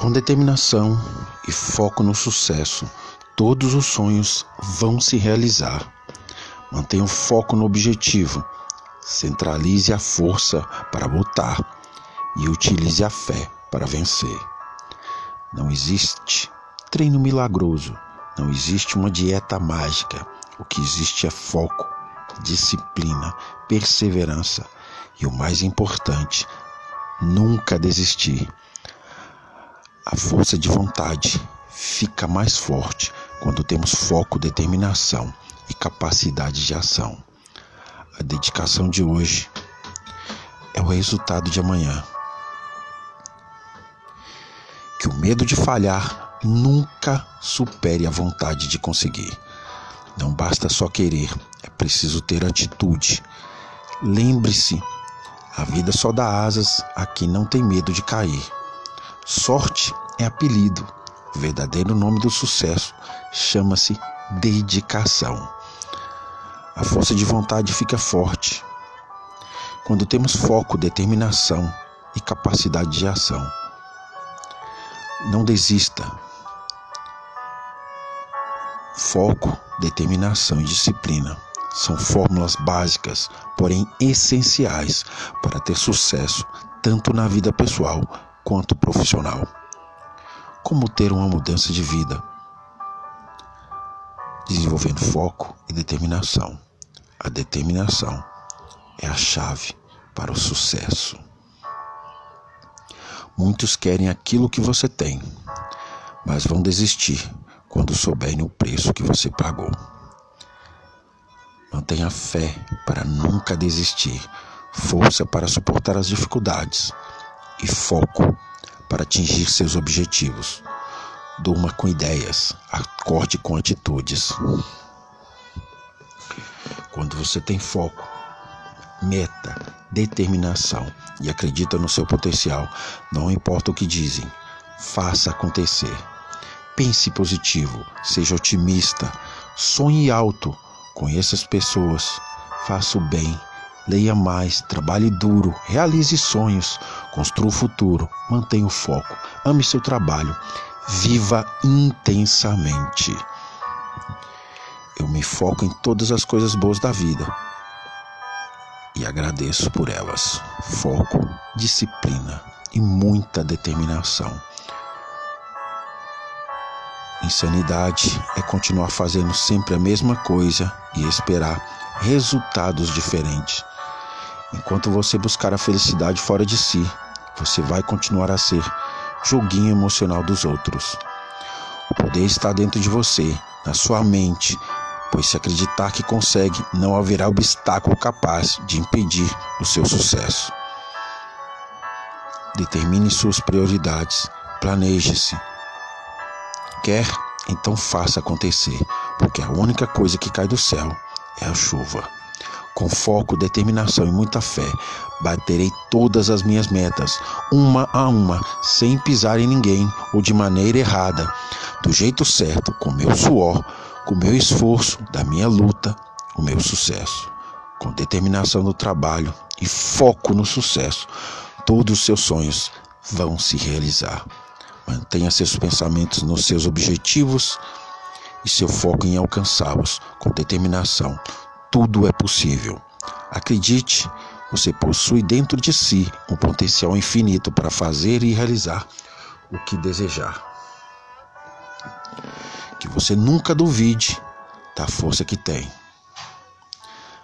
Com determinação e foco no sucesso, todos os sonhos vão se realizar. Mantenha o foco no objetivo, centralize a força para lutar e utilize a fé para vencer. Não existe treino milagroso, não existe uma dieta mágica. O que existe é foco, disciplina, perseverança e o mais importante, nunca desistir. A força de vontade fica mais forte quando temos foco, determinação e capacidade de ação. A dedicação de hoje é o resultado de amanhã. Que o medo de falhar nunca supere a vontade de conseguir. Não basta só querer, é preciso ter atitude. Lembre-se, a vida só dá asas a quem não tem medo de cair. Sorte é apelido. Verdadeiro nome do sucesso chama-se dedicação. A força de vontade fica forte quando temos foco, determinação e capacidade de ação. Não desista. Foco, determinação e disciplina são fórmulas básicas, porém essenciais para ter sucesso tanto na vida pessoal quanto profissional. Como ter uma mudança de vida? Desenvolvendo foco e determinação. A determinação é a chave para o sucesso. Muitos querem aquilo que você tem, mas vão desistir quando souberem o preço que você pagou. Mantenha fé para nunca desistir, força para suportar as dificuldades e foco para atingir seus objetivos. Durma com ideias, acorde com atitudes. Quando você tem foco, meta, determinação e acredita no seu potencial, não importa o que dizem, faça acontecer. Pense positivo, seja otimista, sonhe alto, conheça as pessoas, faça o bem, leia mais, trabalhe duro, realize sonhos, construa o futuro, mantenha o foco, ame seu trabalho, viva intensamente. Eu me foco em todas as coisas boas da vida e agradeço por elas. Foco, disciplina e muita determinação. Insanidade é continuar fazendo sempre a mesma coisa e esperar resultados diferentes. Enquanto você buscar a felicidade fora de si, você vai continuar a ser joguinho emocional dos outros. O poder está dentro de você, na sua mente, pois se acreditar que consegue, não haverá obstáculo capaz de impedir o seu sucesso. Determine suas prioridades, planeje-se. Quer? Então faça acontecer, porque a única coisa que cai do céu é a chuva. Com foco, determinação e muita fé, baterei todas as minhas metas, uma a uma, sem pisar em ninguém ou de maneira errada, do jeito certo, com meu suor, com meu esforço, da minha luta, o meu sucesso. Com determinação no trabalho e foco no sucesso, todos os seus sonhos vão se realizar. Mantenha seus pensamentos nos seus objetivos e seu foco em alcançá-los com determinação. Tudo é possível. Acredite, você possui dentro de si um potencial infinito para fazer e realizar o que desejar que você nunca duvide da força que tem.